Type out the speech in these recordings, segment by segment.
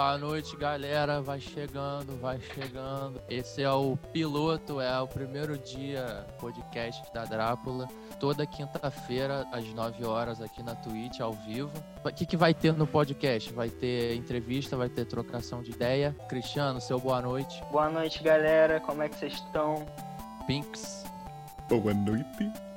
Boa noite, galera. Vai chegando, vai chegando. Esse é o piloto, é o primeiro dia podcast da Drácula. Toda quinta-feira, às 9 horas, aqui na Twitch, ao vivo. O que, que vai ter no podcast? Vai ter entrevista, vai ter trocação de ideia. Cristiano, seu boa noite. Boa noite, galera. Como é que vocês estão? Pinks. Boa noite.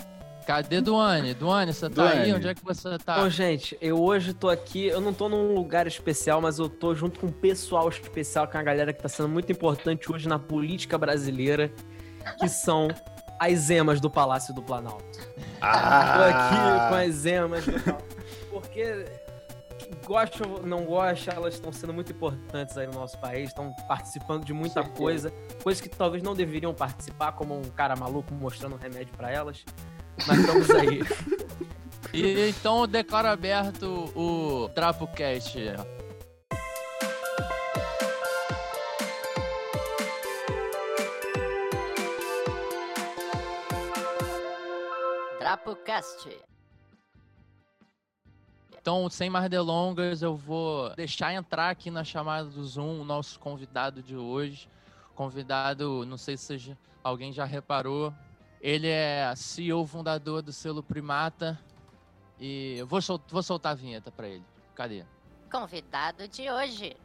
Cadê Duane? Duane, você tá Duane. aí? Onde é que você tá? Então, gente, eu hoje tô aqui, eu não tô num lugar especial, mas eu tô junto com um pessoal especial, com a galera que tá sendo muito importante hoje na política brasileira, que são as emas do Palácio do Planalto. Tô aqui com as emas do Planalto. Porque, gosta ou não gosta, elas estão sendo muito importantes aí no nosso país, estão participando de muita certeza. coisa, coisas que talvez não deveriam participar, como um cara maluco mostrando um remédio pra elas. Mas estamos aí. E então eu declaro aberto o TrapoCast. Drapocast. Então, sem mais delongas, eu vou deixar entrar aqui na chamada do Zoom o nosso convidado de hoje. Convidado, não sei se alguém já reparou, ele é CEO fundador do selo Primata. E eu vou, sol- vou soltar a vinheta pra ele. Cadê? Convidado de hoje.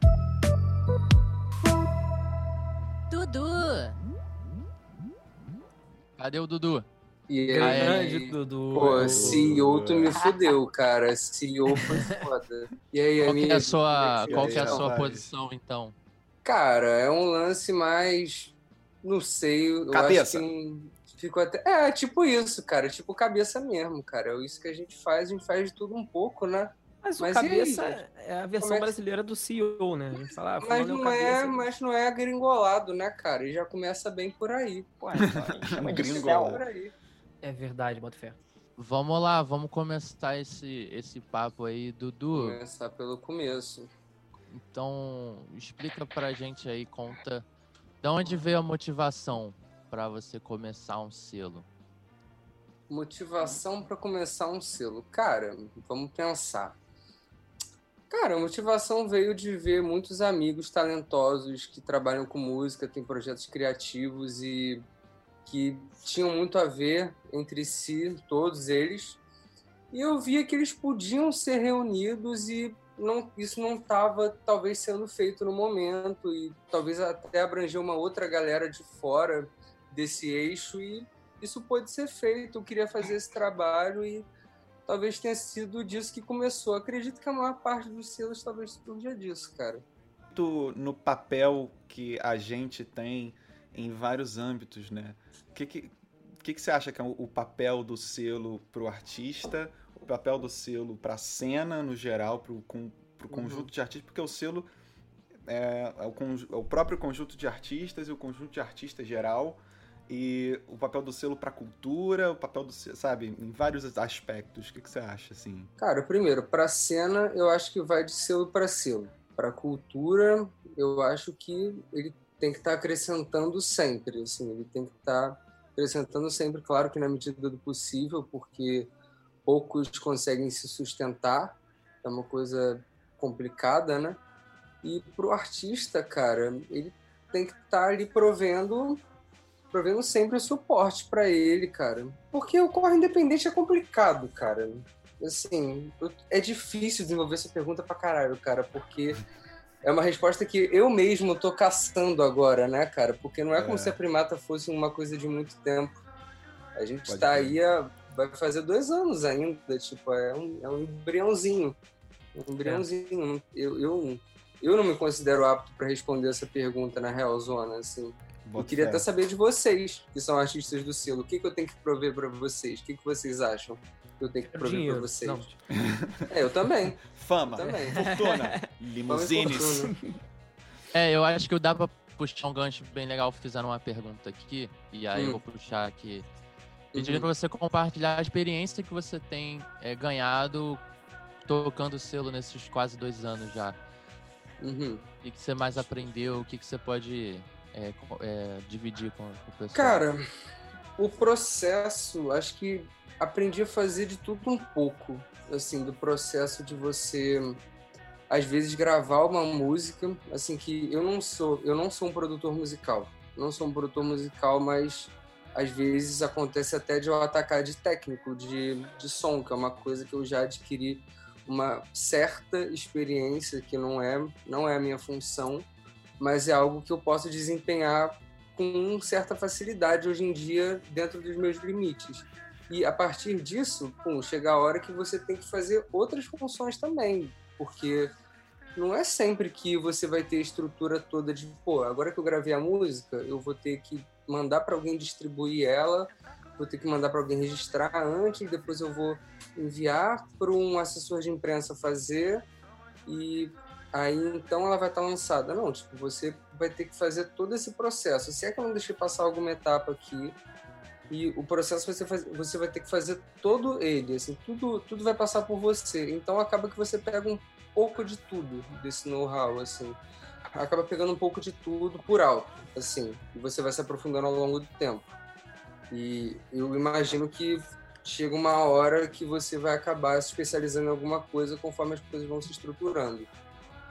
Dudu. Cadê o Dudu? E Grande aí, Dudu. pô, CEO, tu me fudeu, cara. CEO foi foda. E aí, Qual que é amigo? a sua, Como qual que é a sua estão? posição, então? Cara, é um lance mais. Não sei. Eu Cabeça. Acho que não- Fico até... É, tipo isso, cara. Tipo cabeça mesmo, cara. É isso que a gente faz. A gente faz de tudo um pouco, né? Mas o Mas aí, cabeça é a versão é brasileira do CEO, né? A gente fala, ah, Mas fulano não, o é, cabeça. mas não é gringolado, né, cara? E já começa bem por aí. Pô, então, a gente chama de. Por aí. É verdade, bota fé. Vamos lá, vamos começar esse, esse papo aí, Dudu. Começar pelo começo. Então, explica pra gente aí, conta. Da onde veio a motivação pra você começar um selo? Motivação para começar um selo. Cara, vamos pensar. Cara, a motivação veio de ver muitos amigos talentosos que trabalham com música, têm projetos criativos e que tinham muito a ver entre si, todos eles. E eu via que eles podiam ser reunidos e não, isso não estava talvez sendo feito no momento e talvez até abranger uma outra galera de fora desse eixo e isso pode ser feito. Eu queria fazer esse trabalho e talvez tenha sido disso que começou. Acredito que a maior parte dos selos talvez surja disso, cara. No papel que a gente tem em vários âmbitos, né? O que, que, que, que você acha que é o o papel do selo pro artista, o papel do selo pra cena no geral, pro, com, pro Uhum. conjunto de artistas? Porque o selo é, é o, é o próprio conjunto de artistas e o conjunto de artistas geral. E o papel do selo pra cultura, o papel do sabe, em vários aspectos. O que, que você acha, assim? Cara, primeiro, para cena, eu acho que vai de selo para selo. Para cultura, eu acho que ele tem que estar acrescentando sempre, assim, ele tem que estar acrescentando sempre, claro que na medida do possível, porque poucos conseguem se sustentar, é uma coisa complicada, né? E pro artista, cara, ele tem que estar ali provendo provendo sempre o suporte para ele, cara. Porque o corre independente é complicado, cara. Assim, é difícil desenvolver essa pergunta pra caralho, cara, porque é uma resposta que eu mesmo tô caçando agora, né, cara? Porque não é como É. se a primata fosse uma coisa de muito tempo. A gente Pode tá aí há, vai fazer dois anos ainda, tipo, é um, é um embriãozinho. Um embriãozinho. Eu, eu, eu não me considero apto para responder essa pergunta na real zona, assim. Eu queria fé. até saber de vocês, que são artistas do selo. O que, que eu tenho que prover pra vocês? O que, que vocês acham que eu tenho que prover pra Dinheiro. vocês? Não, É, eu também. Fama, Também. fortuna, limusines. É, eu acho que dá pra puxar um gancho bem legal. Fizeram uma pergunta aqui, e aí eu Hum. vou puxar aqui. Pedindo Uhum. pra você compartilhar a experiência que você tem é, ganhado tocando o selo nesses quase dois anos já. Uhum. O que, que você mais aprendeu? O que, que você pode é, é, dividir com, com o pessoal? Cara, o processo, acho que aprendi a fazer de tudo um pouco. Assim, do processo de você às vezes gravar uma música, assim que eu não sou, eu não sou um produtor musical. Não sou um produtor musical, mas às vezes acontece até de eu atacar de técnico, de, de som, que é uma coisa que eu já adquiri uma certa experiência, que não é, não é a minha função, mas é algo que eu posso desempenhar com certa facilidade hoje em dia dentro dos meus limites. E a partir disso, pum, chega a hora que você tem que fazer outras funções também, porque não é sempre que você vai ter a estrutura toda de, pô, agora que eu gravei a música, eu vou ter que mandar para alguém distribuir ela, vou ter que mandar para alguém registrar antes, depois eu vou enviar para um assessor de imprensa fazer e aí então ela vai estar tá lançada. Não, tipo, você vai ter que fazer todo esse processo. Se é que eu não deixei passar alguma etapa aqui, e o processo você, faz, você vai ter que fazer todo ele, assim, tudo, tudo vai passar por você. Então acaba que você pega um pouco de tudo desse know-how, assim. Acaba pegando um pouco de tudo por alto, assim, e você vai se aprofundando ao longo do tempo. E eu imagino que chega uma hora que você vai acabar se especializando em alguma coisa conforme as coisas vão se estruturando.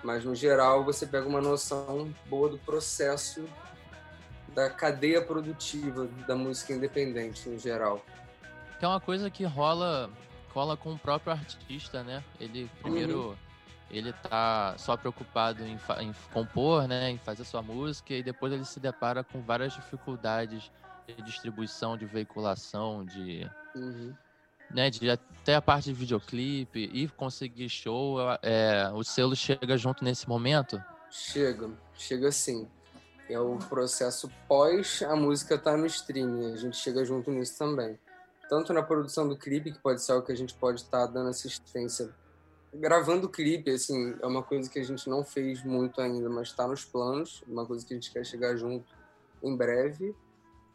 Mas no geral você pega uma noção boa do processo da cadeia produtiva da música independente no geral. Que é uma coisa que rola, rola com o próprio artista, né? Ele primeiro uhum. ele tá só preocupado em, em, compor, né, em fazer sua música e depois ele se depara com várias dificuldades de distribuição, de veiculação, de uhum. Né, de até a parte de videoclipe e conseguir show, é, o selo chega junto nesse momento? Chega, chega sim é o processo pós a música estar tá no streaming. A gente chega junto nisso também. Tanto na produção do clipe, que pode ser algo que a gente pode estar tá dando assistência. Gravando o clipe, assim, é uma coisa que a gente não fez muito ainda, mas está nos planos. Uma coisa que a gente quer chegar junto em breve.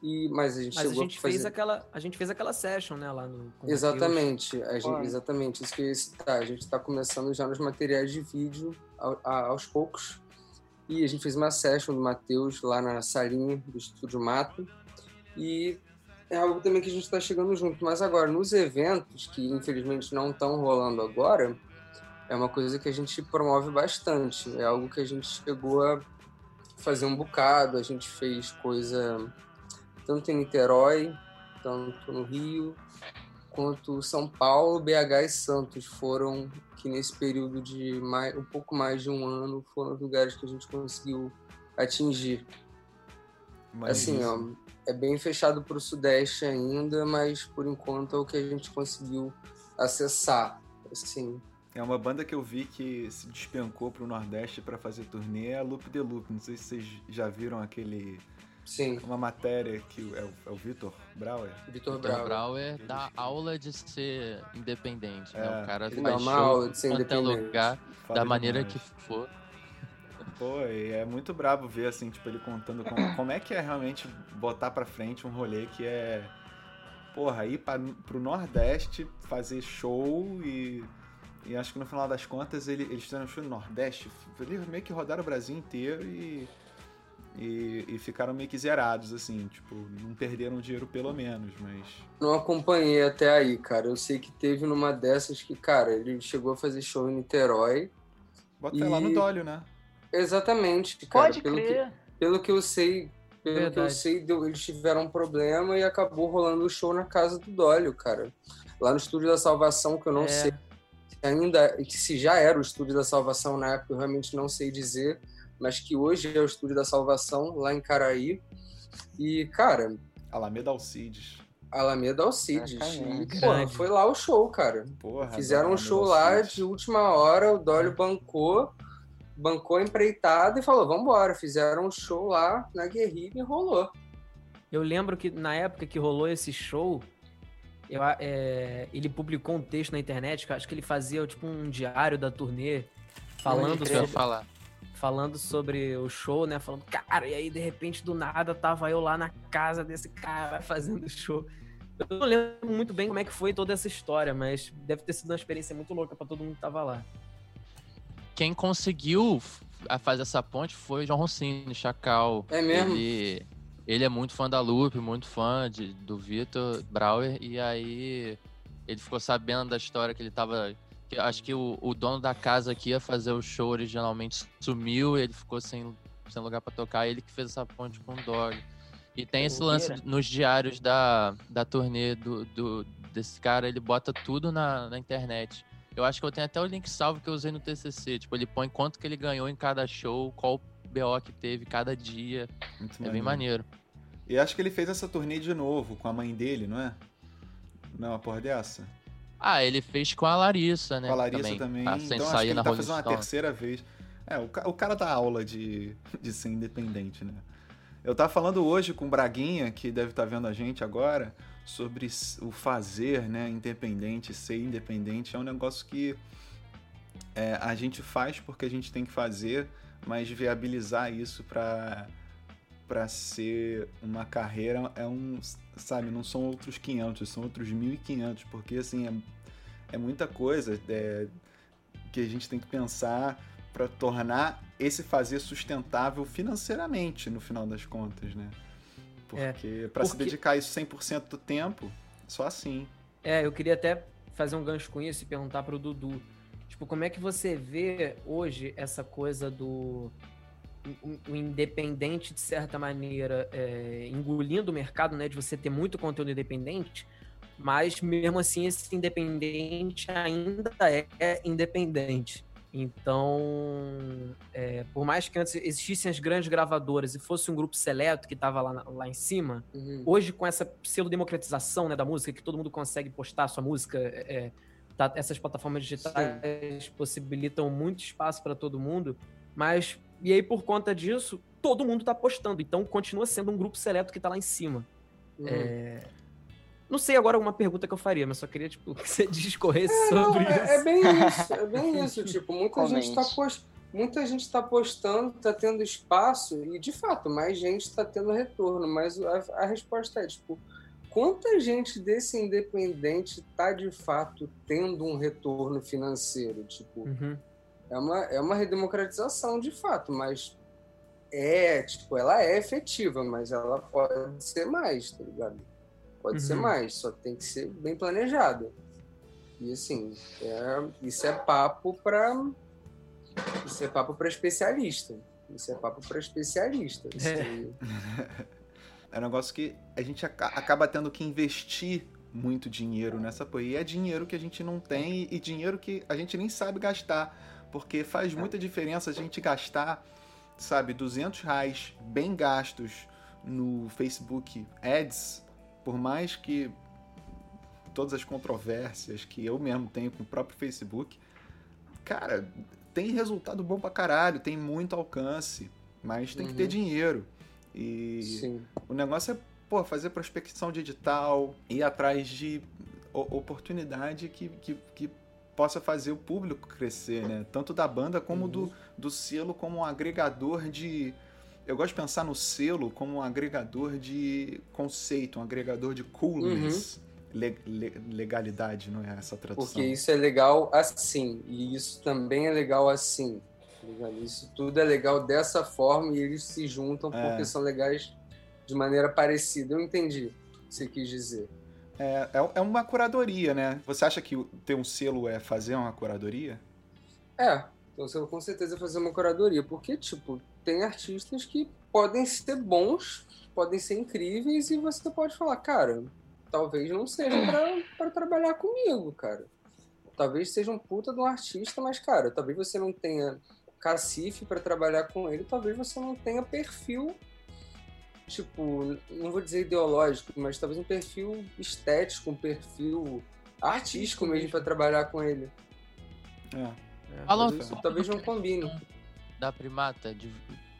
E, mas a gente mas chegou a gente a fazer... fez aquela a gente fez aquela session né lá no exatamente a gente, exatamente isso que citar a gente está começando já nos materiais de vídeo aos poucos e a gente fez uma session do Matheus lá na salinha do Estúdio Mato. E é algo também que a gente está chegando junto. Mas agora, nos eventos, que infelizmente não estão rolando agora, é uma coisa que a gente promove bastante. É algo que a gente chegou a fazer um bocado. A gente fez coisa tanto em Niterói, tanto no Rio, quanto São Paulo, BH e Santos foram que nesse período de mais, um pouco mais de um ano foram os lugares que a gente conseguiu atingir. Mas assim, ó, é bem fechado para o Sudeste ainda, mas por enquanto é o que a gente conseguiu acessar. Assim. É uma banda que eu vi que se despencou para o Nordeste para fazer turnê, é a Loop de Loop. Não sei se vocês já viram aquele Sim. Uma matéria que é o, é o Vitor Brauer. Vitor Brauer. Brauer dá aula de ser independente, né? O é. cara Ele faz dá uma aula de ser independente. lugar, Fala da maneira demais. que for. Pô, e é muito brabo ver, assim, tipo, ele contando como, como é que é realmente botar pra frente um rolê que é... Porra, ir pra, pro Nordeste fazer show e... E acho que no final das contas ele, eles fizeram show no Nordeste. Eles meio que rodaram o Brasil inteiro e e, e, ficaram meio que zerados, assim, tipo, não perderam dinheiro pelo menos, mas. Não acompanhei até aí, cara. Eu sei que teve numa dessas que, cara, ele chegou a fazer show em Niterói. Bota e... lá no Dólio, né? Exatamente, cara. Pode pelo crer. Que, pelo que eu sei, pelo Verdade. que eu sei, eles tiveram um problema e acabou rolando o show na casa do Dólio, cara. Lá no Estúdio da Salvação, que eu não é. sei ainda, se já era o Estúdio da Salvação na época, eu realmente não sei dizer mas que hoje é o Estúdio da Salvação, lá em Caraí. E, cara. Alameda Alcides. Alameda Alcides. Ah, foi lá o show, cara. Porra, Fizeram um show lá de última hora, o Dólio bancou, bancou empreitada e falou: vambora. Fizeram um show lá na guerrilha e rolou. Eu lembro que na época que rolou esse show, eu, é, ele publicou um texto na internet, acho que ele fazia tipo um diário da turnê, falando sobre, falar falando sobre o show, né? Falando, cara, e aí de repente do nada tava eu lá na casa desse cara fazendo show. Eu não lembro muito bem como é que foi toda essa história, mas deve ter sido uma experiência muito louca para todo mundo que tava lá. Quem conseguiu fazer essa ponte foi o João Rossini, Chacal. É mesmo? Ele, ele é muito fã da Lupe, muito fã de, do Vitor Brauer, e aí ele ficou sabendo da história que ele tava acho que o, o dono da casa que ia fazer o show originalmente sumiu, ele ficou sem, sem lugar pra tocar, ele que fez essa ponte com o Dog. E tem esse lance nos diários da, da turnê do, do- desse cara, ele bota tudo na, na internet. Eu acho que eu tenho até o link salvo que eu usei no TCC. Tipo, ele põe quanto que ele ganhou em cada show, qual BO que teve cada dia. Muito É bem maneiro. E acho que ele fez essa turnê de novo com a mãe dele, não é? Não é uma porra dessa? Ah, ele fez com a Larissa, né? com a Larissa também. Tá, sem então acho que sair ele na tá fazendo uma terceira vez. É, o, o cara dá aula de, de ser independente, né? Eu tava falando hoje com o Braguinha, que deve estar vendo a gente agora, sobre o fazer, né, independente, ser independente. É um negócio que é, a gente faz porque a gente tem que fazer, mas viabilizar isso para para ser uma carreira é um, sabe, não são outros 500, são outros 1500, porque assim, é, é muita coisa é, que a gente tem que pensar para tornar esse fazer sustentável financeiramente, no final das contas, né? Porque para se porque- dedicar a isso 100% do tempo, só assim. É, eu queria até fazer um gancho com isso e perguntar pro Dudu. Tipo, como é que você vê hoje essa coisa do o- o independente, de certa maneira, é, engolindo o mercado, né? De você ter muito conteúdo independente, mas mesmo assim esse independente ainda é independente. Então, é, por mais que antes existissem as grandes gravadoras e fosse um grupo seleto que estava lá, lá em cima, Uhum. hoje com essa pseudo-democratização né, da música, que todo mundo consegue postar sua música, é, tá- essas plataformas digitais possibilitam muito espaço para todo mundo, mas e aí por conta disso, todo mundo tá postando, então continua sendo um grupo seleto que tá lá em cima. Uhum. É, Não sei agora uma pergunta que eu faria, mas só queria tipo, que você discorresse Não, sobre é, isso. é bem isso, é bem isso. Tipo, muita gente, tá muita gente tá postando, tá tendo espaço, e de fato, mais gente tá tendo retorno. Mas a, a resposta é, tipo, quanta gente desse independente tá de fato tendo um retorno financeiro? Tipo, Uhum. É uma, é uma redemocratização de fato, mas é, tipo, ela é efetiva, mas ela pode ser mais, tá ligado? Pode ser Uhum. mais, só tem que ser bem planejada. E assim, é- isso é papo para isso é papo para especialista. Isso é papo para especialista. Isso É. aí- É um negócio que a gente aca- acaba tendo que investir muito dinheiro nessa porra. E é dinheiro que a gente não tem e dinheiro que a gente nem sabe gastar. Porque faz muita diferença a gente gastar, sabe, 200 reais bem gastos no Facebook Ads, por mais que todas as controvérsias que eu mesmo tenho com o próprio Facebook, cara, tem resultado bom pra caralho, tem muito alcance, mas tem que ter Uhum. dinheiro. E Sim. o negócio é, pô, fazer prospecção digital, ir atrás de oportunidade que, que, que possa fazer o público crescer, né? Tanto da banda como do, do selo, como um agregador de. Eu gosto de pensar no selo como um agregador de conceito, um agregador de coolness. Le- le- legalidade, não é essa tradução? Porque isso é legal assim, e isso também é legal assim. tá? Isso tudo é legal dessa forma e eles se juntam É. porque são legais de maneira parecida. Eu entendi o que você quis dizer. É, é, é uma curadoria, né? Você acha que ter um selo é fazer uma curadoria? É, então você vai com certeza fazer uma curadoria, porque, tipo, tem artistas que podem ser bons, podem ser incríveis, e você pode falar, cara, talvez não seja pra trabalhar comigo, cara. Talvez seja um puta de um artista, mas, cara, talvez você não tenha cacife pra trabalhar com ele, talvez você não tenha perfil, tipo, não vou dizer ideológico, mas talvez um perfil estético, um perfil artístico mesmo pra trabalhar com ele. É. Fala um Talvez, não combine. da Primata. De...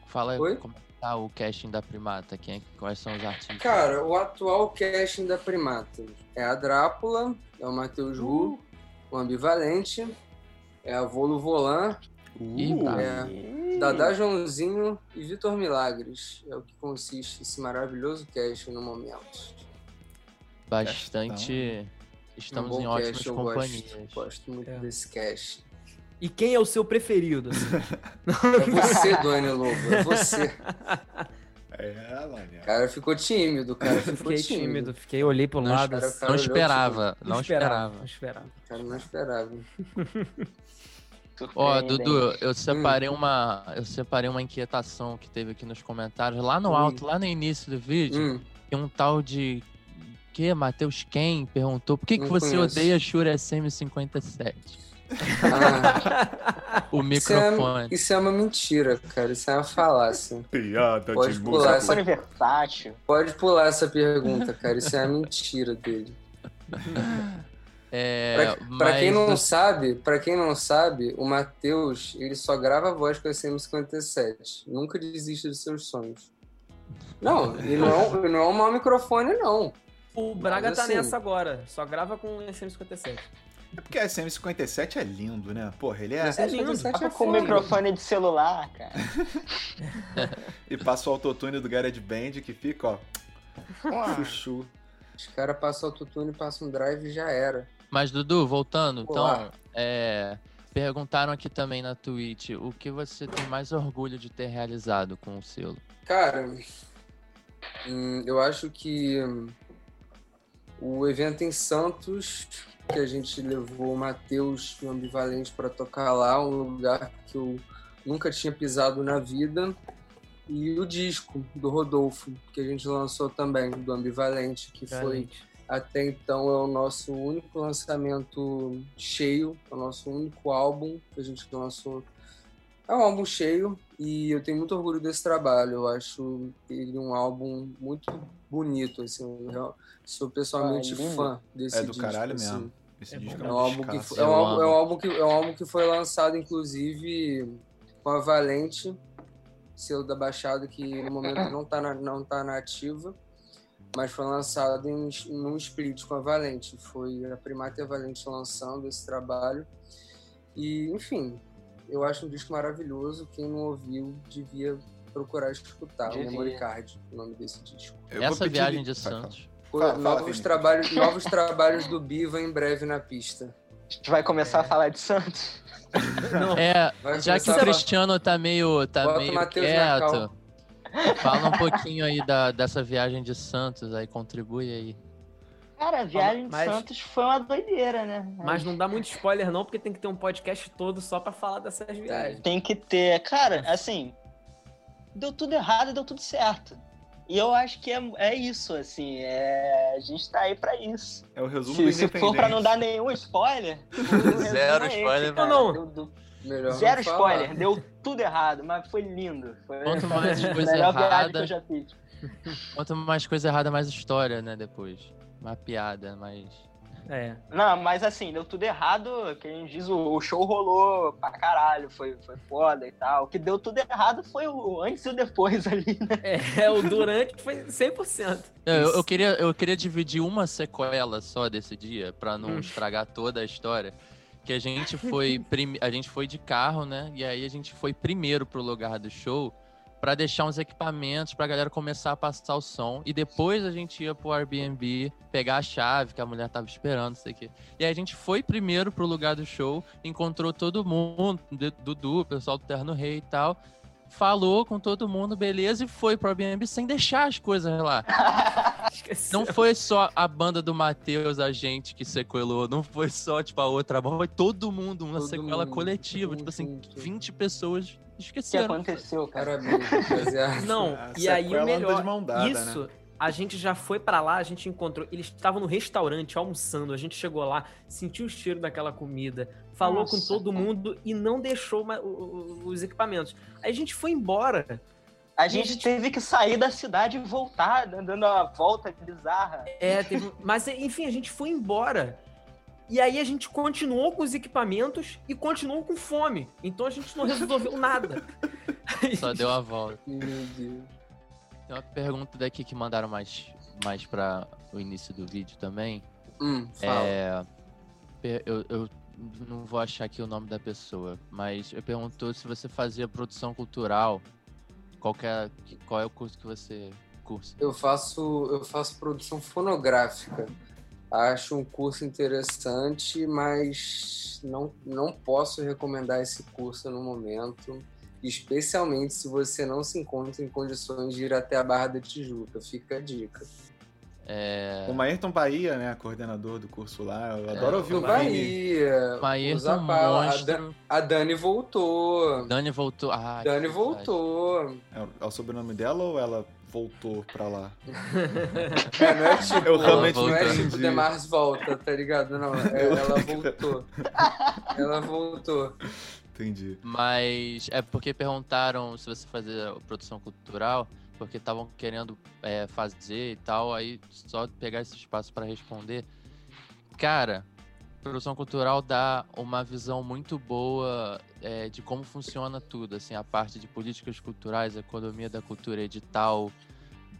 Fala Oi? como tá o casting da Primata. Quem, é- quais são os artistas? Cara, o atual casting da Primata é a Drácula, é o Matheus Ru, o Ambivalente, é a Volo Volan, tá. é Dadá Joãozinho e Vitor Milagres. É o que consiste esse maravilhoso casting no momento. Bastante. Um Estamos bom em ótimas eu companhias. Gosto, gosto muito É. desse casting. E quem é o seu preferido? assim? É você, Dani Lobo, é você. É cara ficou tímido, cara ficou Fiquei tímido. tímido, fiquei, olhei pro Não lado. assim, cara Não esperava, não Não esperava. esperava. O cara não esperava. Ó, Surpreendente. Dudu, eu separei uma, eu separei uma inquietação que teve aqui nos comentários, lá no alto, lá no início do vídeo, Hum, tem um tal de que Matheus Ken perguntou por que, que você conheço. odeia Shure SM57? ah, O isso, é, microfone. isso é uma mentira, cara. Isso é uma falácia. Piada Pode de pular essa- Microfone versátil. Pode pular essa pergunta, cara. Isso é uma mentira dele. É, Pra quem não o- sabe, para quem não sabe, o Matheus, ele só grava voz com a SM57. Nunca desista dos seus sonhos. Não, ele não, é um- ele não é um mau microfone, não. O Braga Mas tá assim- nessa agora, só grava com SM57. É porque a SM57 é lindo, né? Porra, ele é. SM57 Tava é com foda. microfone de celular, cara. E passa o autotune do Garage Band que fica, ó, Porra. chuchu. Os caras passam autotune, passam um drive e já era. Mas, Dudu, voltando, então, Olá. é, perguntaram aqui também na Twitch o que você tem mais orgulho de ter realizado com o selo. Cara, hum, eu acho que o evento em Santos, que a gente levou o Matheus e o Ambivalente para tocar lá, um lugar que eu nunca tinha pisado na vida, e o disco do Rodolfo, que a gente lançou também, do Ambivalente, que foi até então é o nosso único lançamento cheio, é o nosso único álbum que a gente lançou. É um álbum cheio e eu tenho muito orgulho desse trabalho. Eu acho ele um álbum muito bonito, assim. Eu sou pessoalmente Ah, lindo. fã desse É do disco. caralho assim. mesmo. Esse É disco é É um um álbum que foi, é um Eu álbum, é um amo. álbum que é um álbum que foi lançado inclusive com a Valente, selo da Baixada que no momento não tá na, não tá na ativa, mas foi lançado em num split com a Valente. Foi a Primata e a Valente lançando esse trabalho. E, enfim, eu acho um disco maravilhoso. Quem não ouviu devia procurar escutar. Devia. O Memory Card, o nome desse disco. Eu Essa pedir- viagem de. Santos. Fala, fala, novos, trabalhos, novos trabalhos do Biva em breve na pista. A gente vai começar a falar de Santos. Não, É, Vai já que o Cristiano tá meio, tá Bota meio quieto, fala um pouquinho aí da, dessa viagem de Santos, aí contribui aí. Cara, a viagem de Mas- Santos foi uma doideira, né? mas não dá muito spoiler não, porque tem que ter um podcast todo só pra falar dessas viagens. Tem que ter. Cara, assim, deu tudo errado e deu tudo certo. E eu acho que é, é isso, assim, é, a gente tá aí pra isso. É o resumo Se, do se for pra não dar nenhum spoiler, Zero é esse, spoiler, cara. não. Deu- deu- Melhor zero spoiler, deu tudo errado, mas foi lindo. Foi Quanto mais a coisa viagem que errada, eu já fiz. quanto mais coisa errada, mais história, né, depois. Uma piada, mas... É. Não, mas assim, deu tudo errado, que a gente diz, o, o show rolou pra caralho, foi, foi foda e tal. O que deu tudo errado foi o antes e o depois ali, né? É, o durante foi 100%. Eu, eu- eu queria, eu queria dividir uma sequela só desse dia, pra não Hum. estragar toda a história. Que a gente foi a gente foi de carro, né? E aí a gente foi primeiro pro lugar do show pra deixar uns equipamentos pra galera começar a passar o som. E depois a gente ia pro Airbnb pegar a chave que a mulher tava esperando, sei o quê. E aí a gente foi primeiro pro lugar do show, encontrou todo mundo, Dudu, o pessoal do Terno Rei e tal. Falou com todo mundo, beleza, e foi pro Airbnb sem deixar as coisas lá. Não foi só a banda do Matheus, a gente que sequelou, não foi só, tipo, a outra banda, foi todo mundo, uma Todo sequela mundo, coletiva. todo Tipo assim, junto. 20 pessoas O que esqueceram. aconteceu, cara? Não, A e aí o melhor, de mão dada, isso, né? a gente já foi pra lá, a gente encontrou, eles estavam no restaurante almoçando, a gente chegou lá, sentiu o cheiro daquela comida, falou Nossa, com todo cara. mundo e não deixou os equipamentos. Aí a gente foi embora. A gente teve que sair da cidade e voltar, dando uma volta bizarra. É, teve- mas enfim, a gente foi embora. E aí a gente continuou com os equipamentos e continuou com fome. Então a gente não resolveu nada. Só deu a volta. Meu Deus. Tem uma pergunta daqui que mandaram mais, mais pra o início do vídeo também. Hum, fala. É, eu, eu não vou achar aqui o nome da pessoa, mas eu perguntou se você fazia produção cultural. Qual, é, qual é o curso que você cursa? Eu faço, eu faço produção fonográfica. Acho um curso interessante, mas não, não posso recomendar esse curso no momento. Especialmente se você não se encontra em condições de ir até a Barra da Tijuca. Fica a dica. É, O Maírton Bahia, né, coordenador do curso lá, eu adoro É, ouvir o. Bahia. A, Dan- monstro. a Dani voltou. Dani voltou. Ah, Dani voltou. É, o- é o sobrenome dela ou ela voltou pra lá? É, não é tipo, Eu realmente não é tipo. Demars volta, tá ligado? Não, é- ela voltou. Ela voltou. Entendi. Mas é porque perguntaram se você fazia produção cultural, porque estavam querendo é, fazer e tal, aí só pegar esse espaço para responder. Cara, produção cultural dá uma visão muito boa é, de como funciona tudo, assim, a parte de políticas culturais, economia da cultura, edital,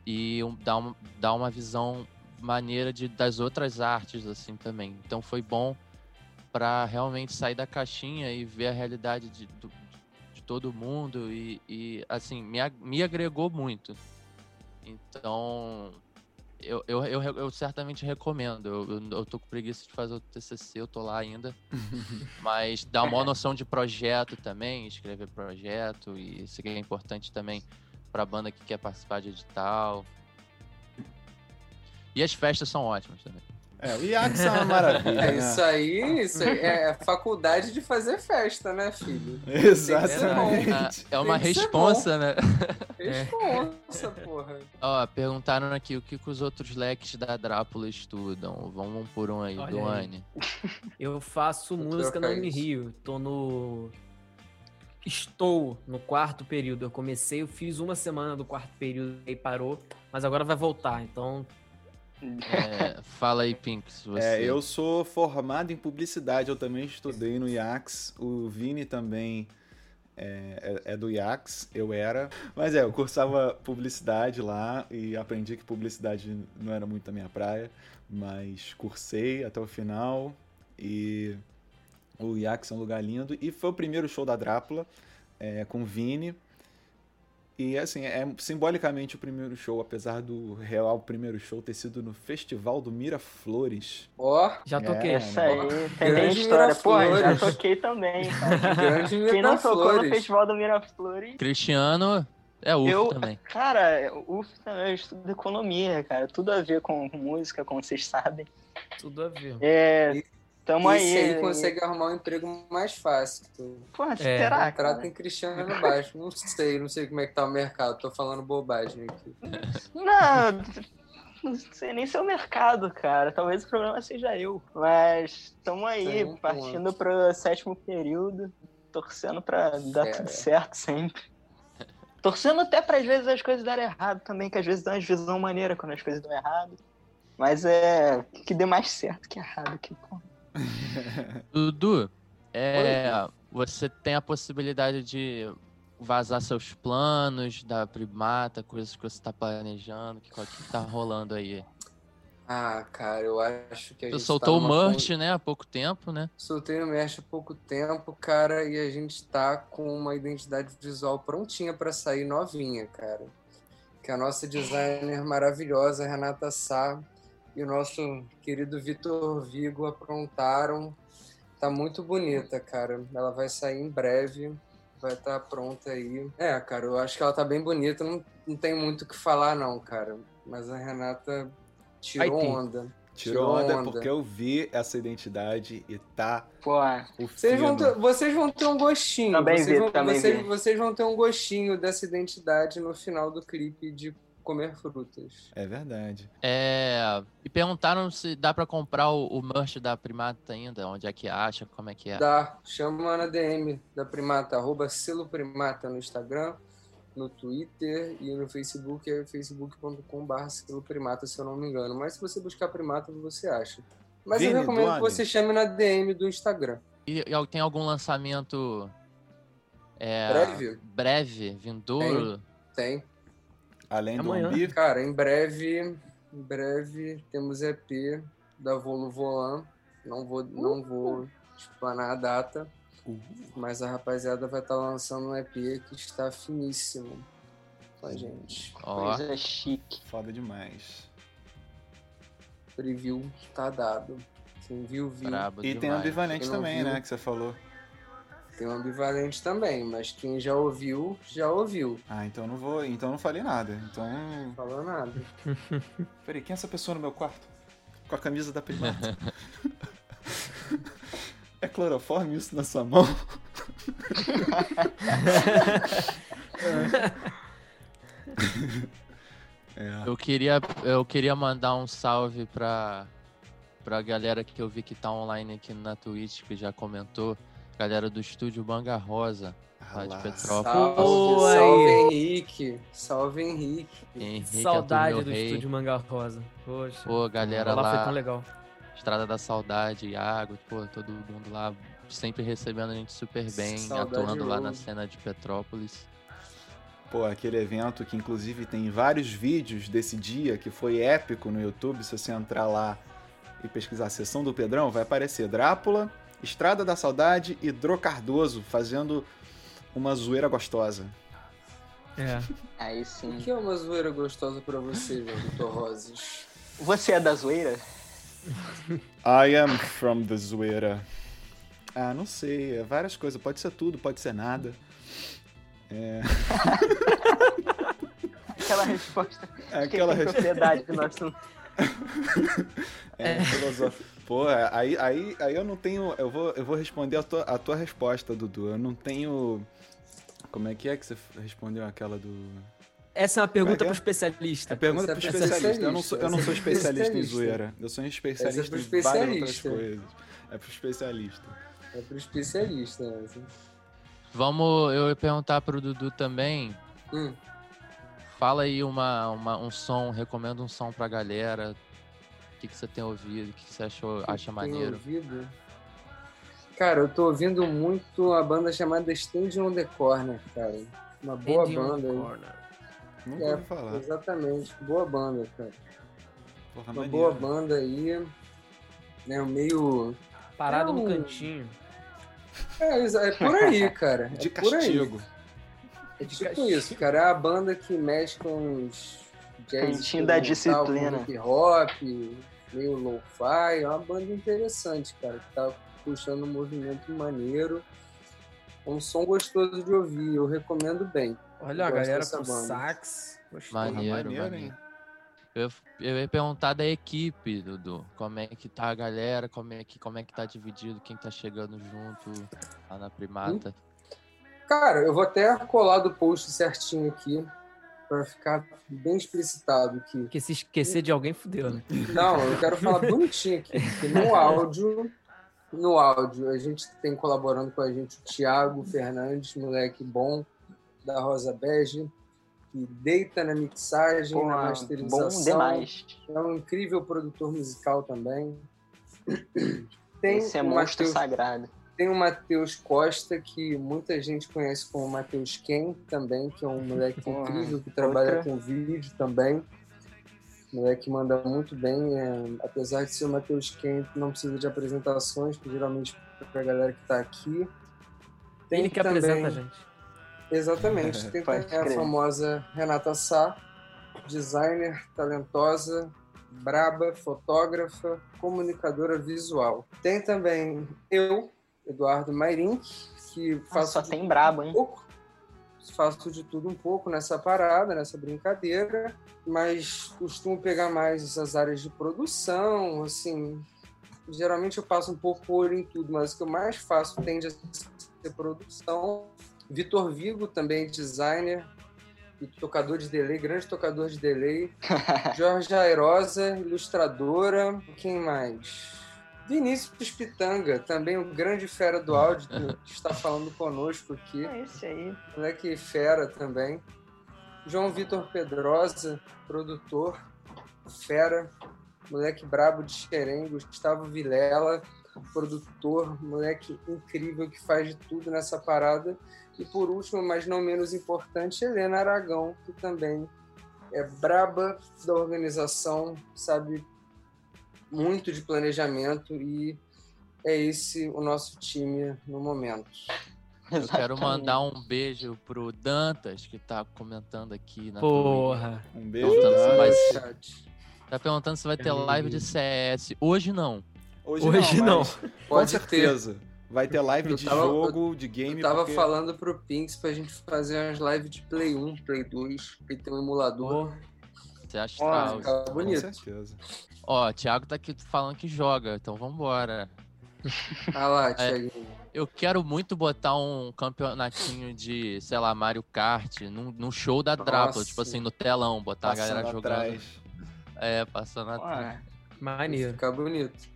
e um- dá, uma, dá uma visão maneira de, das outras artes, assim, também. Então foi bom para realmente sair da caixinha e ver a realidade de, do- todo mundo e, e, assim, me, me agregou muito. Então, eu, eu, eu, eu certamente recomendo. Eu, eu, eu tô com preguiça de fazer o TCC, eu tô lá ainda. Mas dá uma noção de projeto também, escrever projeto, e isso aqui é importante também pra banda que quer participar de edital. E as festas são ótimas também. É, o IAX é uma maravilha, É né? isso aí, isso aí é a faculdade de fazer festa, né, filho? Exatamente. É uma responsa, né? Responsa, porra. Ó, perguntaram aqui o que, que os outros leques da Drácula estudam. Vamos um por um aí, Olha Duane. Eu faço música no Me. Rio. Tô no. Estou no quarto período. Eu comecei, eu fiz uma semana do quarto período e parou, mas agora vai voltar. Então, É, fala aí, Pink, se você. É, eu sou formado em publicidade, eu também estudei no IAX. O Vini também é, é- é do IAX, eu era. Mas é, eu cursava publicidade lá e aprendi que publicidade não era muito a minha praia, mas cursei até o final e o IAX é um lugar lindo. E foi o primeiro show da Drácula é, com o Vini. E assim, é simbolicamente o primeiro show, apesar do real primeiro show ter sido no Festival do Miraflores. Ó, já É, toquei. Essa aí tem Grande nem história. Porra, já toquei também, cara. grande Quem não tocou no. Festival do Miraflores? Cristiano é UF Eu- também. Cara, o UF também, eu estudo economia, cara. Tudo a ver com, com música, como vocês sabem. Tudo a ver. É. Tamo aí. aí consegue arrumar um emprego mais fácil. Porra, É. será? Contrata Cara? em Cristiano Baixo. Não sei, não sei como é que tá o mercado. Tô falando bobagem aqui. Não, não sei nem se é o mercado, cara. Talvez o problema seja eu. Mas tamo aí, um partindo pro sétimo período, torcendo pra dar É. tudo certo sempre. Torcendo até pra às vezes as coisas darem errado também, que às vezes dá uma visão maneira quando as coisas dão errado. Mas é que dê mais certo que errado. Que, pô. Dudu, é, você tem a possibilidade de vazar seus planos da primata, coisas que você tá planejando, que, o que tá rolando aí? Ah, cara, eu acho que a Você gente soltou tá o merch, né, há pouco tempo, né? Soltei no Merch há pouco tempo, cara, e a gente tá com uma identidade visual prontinha pra sair novinha, cara. Que a nossa designer maravilhosa, Renata Sá, e o nosso querido Vitor Vigo aprontaram. Tá muito bonita, cara. Ela vai sair em breve, vai estar pronta aí. É, cara, eu acho que ela tá bem bonita, não, não tem muito o que falar, não, cara. Mas a Renata tirou onda. Tirou onda porque eu vi essa identidade e tá Pô, o Vocês vão, ter, vocês vão ter um gostinho. Também vocês, vi, vão, também vocês, vi. vocês vão ter um gostinho dessa identidade no final do clipe de comer frutas. É verdade. É, e perguntaram se dá pra comprar o, o merch da primata ainda, onde é que acha, como é que é. Dá, chama na DM da Primata, arroba selo Primata no Instagram, no Twitter e no Facebook, é facebook.com.br selo Primata, se eu não me engano. Mas se você buscar Primata, você acha. Mas Vini, eu recomendo Duane. que você chame na DM do Instagram. E, e tem algum lançamento é, Breve? breve, vindouro? Tem. Além do Amanhã. Ambi, Cara, em breve, em breve temos EP da Volo Volan. Não vou, não vou explanar a data, Uh. mas a rapaziada vai estar lançando um EP que está finíssimo com a gente. Ó, coisa chique. foda demais. Preview tá dado. Quem viu, viu. brabo E tem demais. ambivalente Quem não também, viu. né? Que você falou. Tem um ambivalente também, mas quem já ouviu, já ouviu. Ah, então não vou. Então eu não falei nada. Então. Não falou nada. Peraí, quem é essa pessoa no meu quarto? Com a camisa da Primark. é cloroforme isso na sua mão? é. Eu queria, eu queria mandar um salve pra, pra galera que eu vi que tá online aqui na Twitch, que já comentou. Galera do estúdio Manga Rosa, lá de. Petrópolis. Salve, salve Henrique. Salve Henrique. Henrique, Saudade Arthur, do rei. estúdio Manga Rosa. Poxa. Pô, galera lá foi lá, tão legal. Estrada da Saudade, Iago, pô, todo mundo lá sempre recebendo a gente super bem, Saudade atuando lá na cena de Petrópolis. Pô, aquele evento que inclusive tem vários vídeos desse dia, que foi épico no YouTube. Se você entrar lá e pesquisar a sessão do Pedrão, vai aparecer Drácula, Estrada da Saudade e Dro Cardoso fazendo uma zoeira gostosa. É. Aí O sim. que é uma zoeira gostosa pra você, Vitor Roses? Você é da zoeira? I am from the zoeira. Ah, não sei, é várias coisas. Pode ser tudo, pode ser nada. Aquela resposta. É aquela tem res- propriedade no assunto. É, filosófico. Pô, é, aí, aí, aí eu não tenho. Eu vou, eu vou responder a tua, a tua resposta, Dudu. Eu não tenho. Como é que é que você respondeu aquela do. Essa é uma pergunta é pro que é? especialista. É pergunta Essa pro é especialista. Eu não sou, eu não especialista, sou é especialista em especialista. zoeira. Eu sou um especialista é pro em várias outras especialista. coisas. É pro especialista. É pro especialista, né? Vamos, eu ia perguntar pro Dudu também. Hum. Fala aí uma, uma- um som, recomenda um som pra galera. O que, que você tem ouvido? O que, que você achou, acha Tenho maneiro? ouvido? Cara, eu tô ouvindo muito a banda chamada Stand on the Corner, cara. Uma boa on banda. the aí. corner. Nunca É, ouvi falar. Exatamente, boa banda, cara. Porra, Uma maneiro. boa banda aí. Né, meio. Parado É no um- cantinho. É, é por aí, cara. De é por aí. castigo. É tipo isso, cara. É a banda que mexe com os jazz da disciplina. Hip hop, meio lo-fi. É uma banda interessante, cara. Que tá puxando um movimento maneiro. É um som gostoso de ouvir. Eu recomendo bem. Olha a galera dessa com banda. sax. Gostei. Maneiro, maneiro, maneiro. hein? Eu, eu ia perguntar da equipe, Dudu. Como é que tá a galera? Como é que, como é que tá dividido? Quem tá chegando junto lá na primata? Cara, eu vou até colar do post certinho aqui. Pra ficar bem explicitado aqui. Porque se esquecer de alguém, fudeu, né? Não, eu quero falar bonitinho aqui, porque no áudio, no áudio, a gente tem colaborando com a gente o Thiago Fernandes, moleque bom, da Rosa Bege, que deita na mixagem, Pô, na bom masterização. demais. É um incrível produtor musical também. Tem Esse é o monstro Matheus sagrado. Tem o Matheus Costa, que muita gente conhece como Matheus Ken também, que é um moleque Porra, incrível que trabalha outra. com vídeo também. Moleque que manda muito bem, é, apesar de ser o Matheus Ken, não precisa de apresentações, que geralmente para a galera que está aqui. Tem Ele que também- apresenta a gente. Exatamente. Tem também a famosa Renata Sá, designer talentosa, braba, fotógrafa, comunicadora visual. Tem também eu, Eduardo Mairink, que Ah, faço só tem brabo, hein? pouco, faço de tudo um pouco nessa parada, nessa brincadeira, mas costumo pegar mais essas áreas de produção, assim, geralmente eu passo um pouco o olho em tudo, mas o que eu mais faço tende a ser produção. Vitor Vigo também é designer e tocador de delay, grande tocador de delay. Jorge Airosa, ilustradora. Quem mais? Vinícius Pitanga, também um grande fera do áudio, que está falando conosco aqui. É esse aí. Moleque fera também. João Vitor Pedrosa, produtor, fera. Moleque brabo de Xerém. Gustavo Vilela, produtor, moleque incrível que faz de tudo nessa parada. E por último, mas não menos importante, Helena Aragão, que também é braba da organização, sabe muito de planejamento e é esse o nosso time no momento. Eu quero mandar um beijo pro Dantas, que tá comentando aqui na. Porra. Um beijo. Perguntando vai- Chat. Tá perguntando se vai ter live de CS. Hoje não. Hoje, Hoje não. não. mas Com Pode ter. certeza. Vai ter live Eu de tava- jogo, de Eu game. tava porque- falando pro Pinks pra gente fazer umas lives de Play 1, Play 2, que tem um emulador. Você é astral. Fica Com bonito. certeza. Ó, o Thiago tá aqui falando que joga, então vambora. Ah lá, Thiaguinho. Eu quero muito botar um campeonatinho de, sei lá, Mario Kart num, num show da Drácula, tipo assim, no telão, botar a galera Passando jogando. atrás. É, passando atrás. Ué, Maneiro. Fica bonito.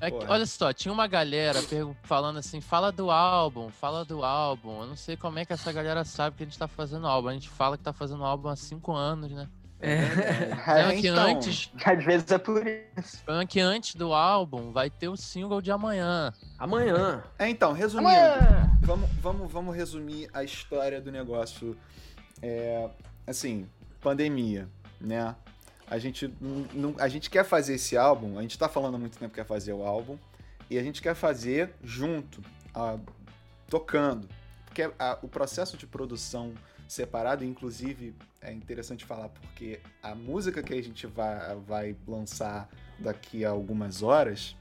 É que- olha só, tinha uma galera falando assim, fala do álbum, fala do álbum. Eu não sei como é que essa galera sabe que a gente tá fazendo álbum. A gente fala que tá fazendo álbum há cinco anos, né? É. Problema É, que então, antes, Às vezes é por isso. que antes do álbum vai ter o single de amanhã. Amanhã. É, então, resumindo, Amanhã! vamos, vamos, vamos resumir a história do negócio. É, assim, pandemia, né? A gente, não, a gente quer fazer esse álbum, a gente tá falando há muito tempo que quer fazer o álbum, e a gente quer fazer junto, ah, tocando. Porque a- o processo de produção separado, inclusive, é interessante falar, porque a música que a gente vai, vai lançar daqui a algumas horas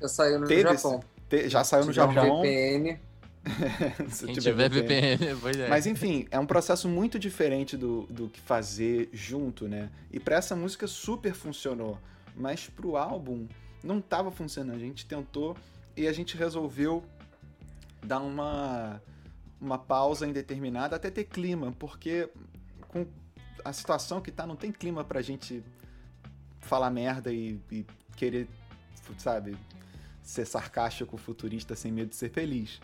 Já saiu no Teve Japão. te- já saiu no Se tiver Japão. VPN. se Quem tiver tiver VPN. VPN, pois é. Mas enfim, é um processo muito diferente do, do que fazer junto, né? E pra essa música super funcionou, mas pro álbum não tava funcionando. A gente tentou e a gente resolveu dar uma uma pausa indeterminada até ter clima, porque com a situação que tá, não tem clima pra gente falar merda e, e querer, sabe, ser sarcástico, futurista, sem medo de ser feliz.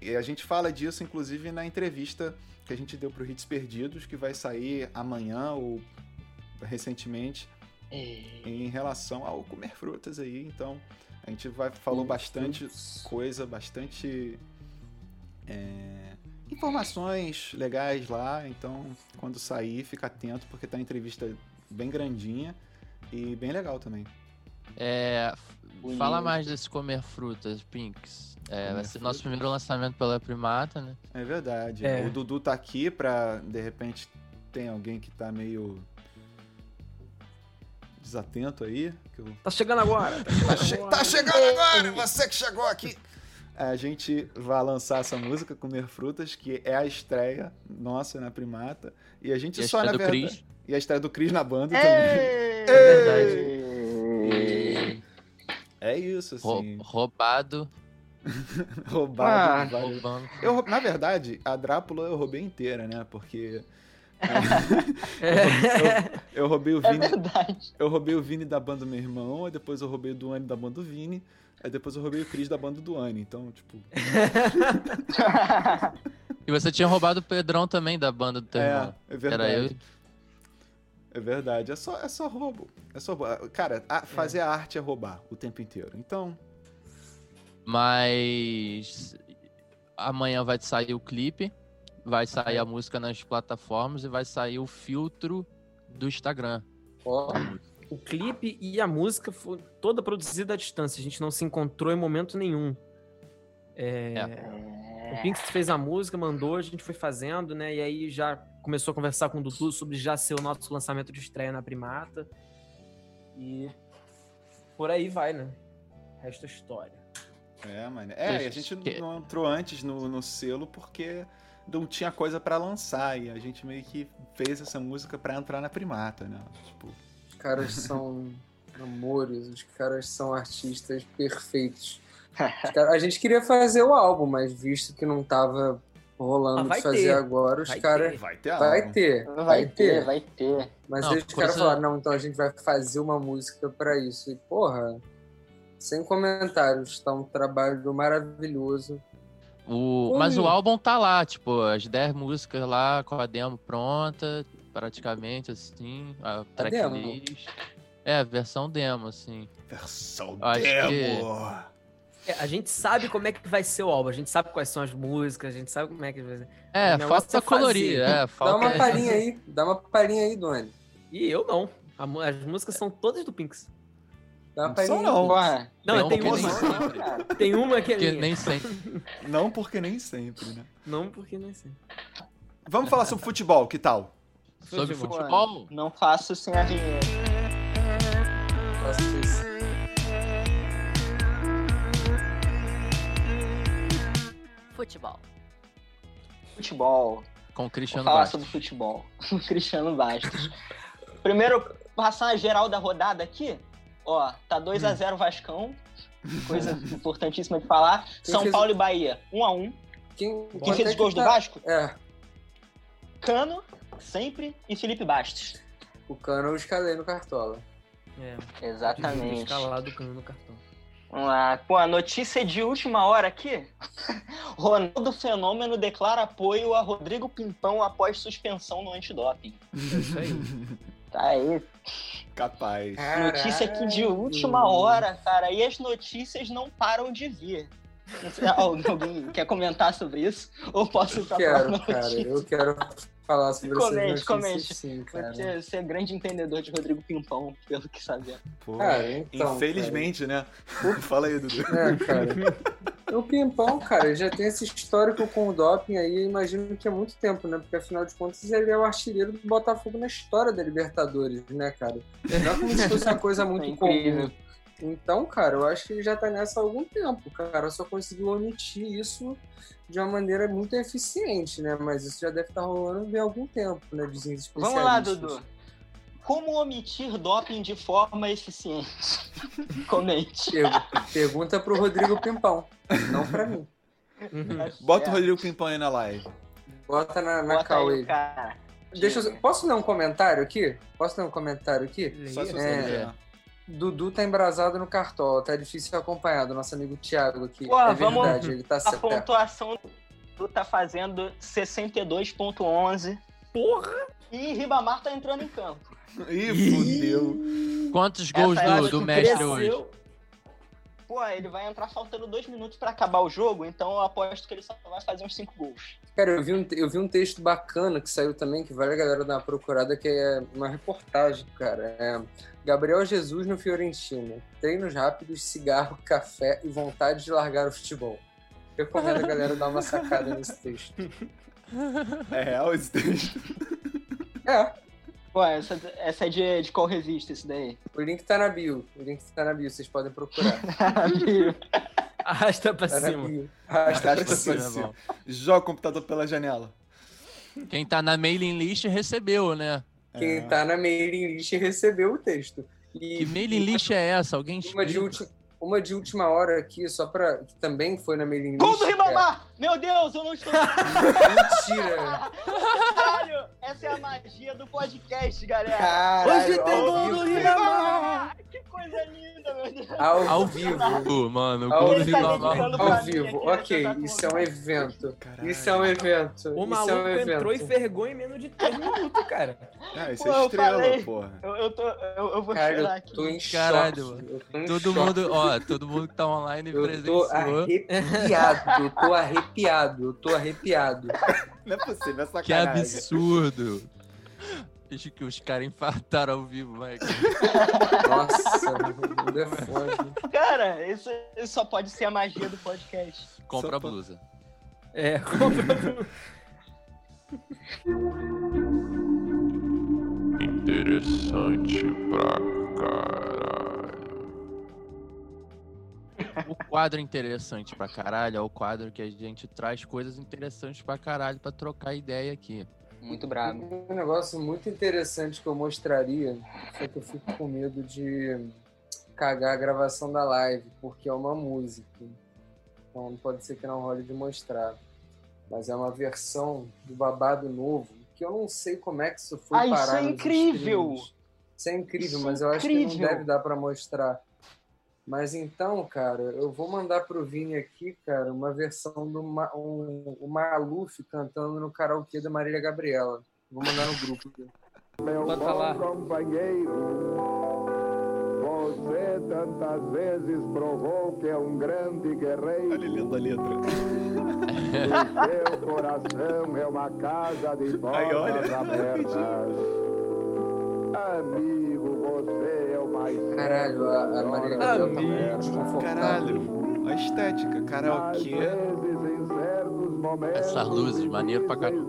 E a gente fala disso, inclusive, na entrevista que a gente deu pro Hits Perdidos, que vai sair amanhã ou recentemente, em relação ao comer frutas aí. Então, a gente vai falou bastante coisa, bastante é, informações legais lá. Então, quando sair, fica atento, porque tá uma entrevista bem grandinha e bem legal também. É, fala mais desse comer frutas, Pinks. É, Comer vai ser nosso frutas. primeiro lançamento pela Primata, né? É verdade. É. O Dudu tá aqui pra, de repente, tem alguém que tá meio desatento aí. Que eu... Tá chegando agora. tá, che- tá chegando agora! Você que chegou aqui! A gente vai lançar essa música, Comer Frutas, que é a estreia nossa na Primata. E a gente E a só, na estreia do verdade... Cris. E a estreia do Cris na banda também. É verdade. É isso, assim. roubado, Roubado. Ah. roubando. Eu, na verdade, a Drácula eu roubei inteira, né? Porque É. eu roubei o É Vini, verdade. eu roubei o Vini da banda do meu irmão, aí depois eu roubei o Duane da banda do Vini, aí depois eu roubei o Cris da banda do Duane. Então, tipo, E você tinha roubado o Pedrão também da banda do teu é, irmão. é verdade. Era eu. É verdade, é só, é só roubo. É só roubo. Cara, a- fazer a arte é roubar o tempo inteiro. Então, Mas amanhã vai sair o clipe, vai sair a música nas plataformas e vai sair o filtro do Instagram. Ó, O clipe e a música foi toda produzida à distância. A gente não se encontrou em momento nenhum. É, O Pinks fez a música, mandou, a gente foi fazendo, né? E aí já começou a conversar com o Dudu sobre já ser o nosso lançamento de estreia na Primata. E por aí vai, né? Resta história. é, mano. É, a gente não entrou antes no, no selo porque não tinha coisa pra lançar. E a gente meio que fez essa música pra entrar na primata, né? Tipo, caras são amores, os caras são artistas perfeitos. Caras- a gente queria fazer o álbum, mas visto que não tava rolando Ah, vai de fazer ter. agora, os Vai caras. ter. vai ter Vai ter, Vai ter, vai ter. Mas Não, eles isso- falaram, não, então a gente vai fazer uma música pra isso. E, porra, sem comentários, tá um trabalho maravilhoso. O... Mas o álbum tá lá, tipo, as 10 músicas lá com a demo pronta, praticamente assim, a tracklist. É, versão demo, assim. Versão Acho demo! É, a gente sabe como é que vai ser o álbum, a gente sabe quais são as músicas, a gente sabe como é que vai ser. É, falta é fazer. colorir, é, falta... Dá uma palhinha aí, dá uma palhinha aí, Doni. E eu não. A As músicas são todas do Pinks. Dá uma palhinha não. Porra, Não, tem porque uma, nem sempre. cara. tem uma que é Porque minha. nem sempre. Não porque nem sempre, né? Não, porque nem sei. Vamos falar sobre futebol, que tal? Sobre Futebol. futebol, Não faço sem a isso. futebol. Futebol. Com Vou Cristiano falar Bastos. sobre futebol. Cristiano Bastos. Primeiro, passar uma geral da rodada aqui. Ó, tá 2x0 Vascão. Coisa importantíssima de falar. Quem São fez- Paulo e Bahia, 1x1. Quem, Quem quanto fez os gols que do tá- Vasco? É, Cano, sempre, e Felipe Bastos. o Cano eu escalei no Cartola. É, Exatamente. escalado o cano no cartão. Vamos lá. Pô, a notícia de última hora aqui. Ronaldo Fenômeno declara apoio a Rodrigo Pimpão após suspensão no antidoping. É isso aí. Tá aí. Capaz. Notícia aqui de última hora, cara. E as notícias não param de vir. Alguém quer comentar sobre isso? Ou posso ir pra Quero, cara. notícia? Eu quero falar sobre Comente, comente. sim, cara. Você, você é grande entendedor de Rodrigo Pimpão, pelo que sabemos. Pô, Cara, então, Infelizmente, né? Fala aí, Dudu. É, cara. O Pimpão, cara, ele já tem esse histórico com o doping aí, eu imagino que é muito tempo, né? Porque afinal de contas ele é o artilheiro do Botafogo na história da Libertadores, né, cara? Não é como se fosse uma coisa muito É comum. Então, cara, eu acho que ele já tá nessa há algum tempo. Cara, só conseguiu omitir isso de uma maneira muito eficiente, né? Mas isso já deve estar rolando há algum tempo, né? Dizem os Vamos lá, especialistas. Dudu. Como omitir doping de forma eficiente? Comente. Per- Pergunta pro Rodrigo Pimpão, não pra mim. Uhum. Bota o É, Rodrigo Pimpão aí na live. Bota na, na bota cal aí, aí. cara. Deixa eu... Posso ler um comentário aqui? Posso ler um comentário aqui? Só se você É. Dudu tá embrasado no cartola, tá difícil acompanhar, do nosso amigo Thiago aqui. Pô, é vamos- verdade, ele tá A certo. pontuação do tá fazendo 62.11. Porra! E Ribamar tá entrando em campo. Ih, fudeu. Quantos gols do, do mestre Cresceu. hoje? Pô, ele vai entrar faltando dois minutos pra acabar o jogo, então eu aposto que ele só vai fazer uns cinco gols. Cara, eu vi, um, eu vi um texto bacana que saiu também, que vale a galera dar uma procurada, que é uma reportagem, cara. É Gabriel Jesus no Fiorentina. Treinos rápidos, cigarro, café e vontade de largar o futebol. Recomendo a galera dar uma sacada nesse texto. É real esse texto? É, Pô, essa, essa é de, de qual revista isso daí? o link tá na bio. O link tá na bio, vocês podem procurar. Arrasta pra Tá cima. bio. Arrasta Arrasta pra pra cima. cima. Joga o computador pela janela. Quem tá na mailing list recebeu, né? Quem É. tá na mailing list recebeu o texto. E Que mailing list é essa? Alguém uma de, ulti- uma de última hora aqui, só pra. que também foi na mailing list. Gol do é- Ribamar! Meu Deus, eu não estou. Mentira! Caralho, essa é a magia do podcast, galera. Caralho, Hoje tem gol vivo. do Ribamar! Que coisa linda, meu Deus. Ao, Ao vivo. mano. O Ao gol do Ribamar. Ao vivo, ok, eu isso é um evento. Caralho. Isso é um evento. O isso é um maluco evento. entrou e fergou em menos de 3 minutos, cara. Ah, isso Pô, é eu estrela, falei. porra. Eu, eu, tô, eu, eu vou Cara, chorar eu aqui. tô em Caralho, choque. mano. Eu tô em Todo choque. mundo, ó, todo mundo que tá online Eu tô presenciou. arrepiado, eu tô arrepiado, eu tô arrepiado. Não é possível, é Que absurdo. Acho que os caras infartaram ao vivo, Mike. Nossa, o defone. Cara, isso, isso só pode ser a magia do podcast. Compra Só a blusa. É, compra. Interessante pra caralho. O quadro interessante pra caralho é o quadro que a gente traz coisas interessantes pra caralho pra trocar ideia aqui. Muito brabo. Um negócio muito interessante que eu mostraria, só que eu fico com medo de cagar a gravação da live, porque é uma música. Então pode ser que não role de mostrar. Mas é uma versão do Babado Novo, que eu não sei como é que isso foi Ah, isso parar é nos incrível! streams. Isso é incrível, Isso mas é eu acho que não incrível! deve dar pra mostrar. Mas então, cara, eu vou mandar pro Vini aqui, cara, uma versão do Ma um, o Maluf cantando no karaokê da Marília Gabriela. Vou mandar no grupo. Bota lá. Você tantas vezes provou que é um grande guerreiro. Olha ele lendo a letra. O seu coração é uma casa de portas abertas. Amigo, Caralho, a, a Marília Gabriela tá muito desconfortável. Caralho. A estética, karaokê. Essas luzes, maneiro pra caralho.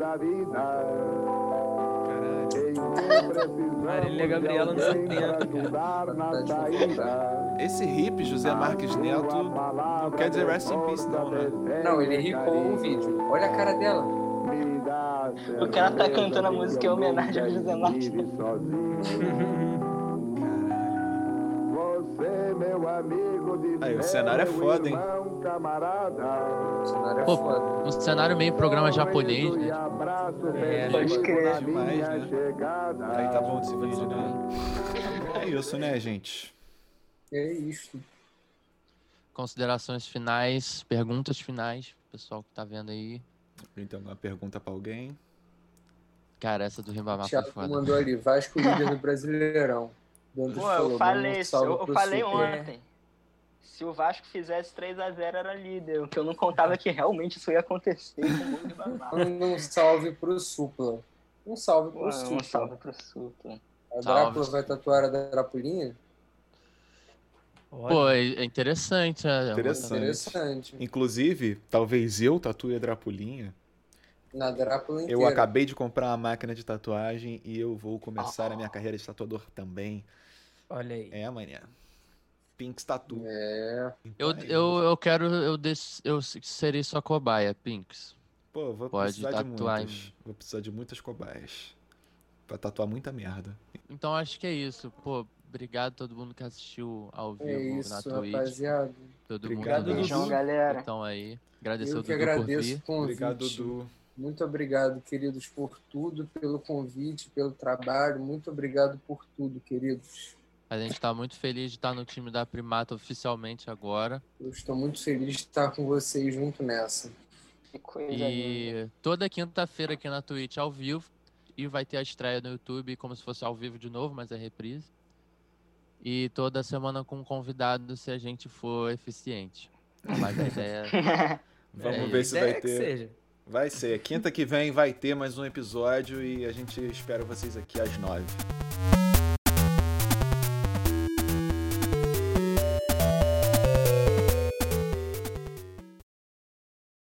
Marília Gabriela nos Alguém pra 70, ajudar cara. na saída. Esse hip, José Marques Neto, não quer dizer rest in peace, não, né? Não, ele ricou o vídeo. Olha a cara dela. O cara tá cantando a música em homenagem ao José Marques. Aí, o cenário é foda, hein? O cenário é Pô, foda. Um cenário meio programa japonês, E né? É, pode crer. Demais, né? Aí tá bom esse vídeo, né? É isso, né, gente? É isso. Considerações finais, perguntas finais, pessoal que tá vendo aí. Então, uma pergunta pra alguém. Cara, essa do Ribamar foi foda. mandou ali, Vasco líder do Brasileirão. Pô, falou, eu falei eu, eu falei ontem. Se o Vasco fizesse 3x0 era líder. O que eu não contava é que realmente isso ia acontecer um salve pro Supla. Um salve pro Pô, Supla. Um salve pro Supla. A Salve. Drácula vai tatuar a Drapulinha? Pô, é é interessante. É uma- Interessante. Interessante. Inclusive, talvez eu tatue a Drapulinha. Na Drácula inteira. Eu acabei de comprar uma máquina de tatuagem e eu vou começar a minha carreira de tatuador também. Olha aí. É, amanhã. Pinks Tattoo. É. Eu, Então é eu, eu quero. Eu, des, eu serei sua cobaia, Pinks. Pô, vou pode precisar de tatuar em muitas. Vou precisar de muitas cobaias. Pra tatuar muita merda. Então acho que é isso. Pô, obrigado a todo mundo que assistiu ao vivo É na isso, Twitch. rapaziada. Todo Obrigado, mundo Beijão, galera. estão aí. Agradecer Eu o que Dudu por agradeço vir. o convite. Obrigado, Dudu. Muito obrigado, queridos, por tudo, pelo convite, pelo trabalho. Muito obrigado por tudo, queridos. A gente tá muito feliz de estar no time da Primata oficialmente agora. Eu estou muito feliz de estar com vocês junto nessa. Que coisa linda. E toda quinta-feira aqui na Twitch ao vivo. E vai ter a estreia no YouTube como se fosse ao vivo de novo, mas é reprise. E toda semana com um convidado se a gente for eficiente. Mas a ideia Vamos É, ver se Ideia vai que ter. Vai ser. Quinta que vem vai ter mais um episódio e a gente espera vocês aqui às nove.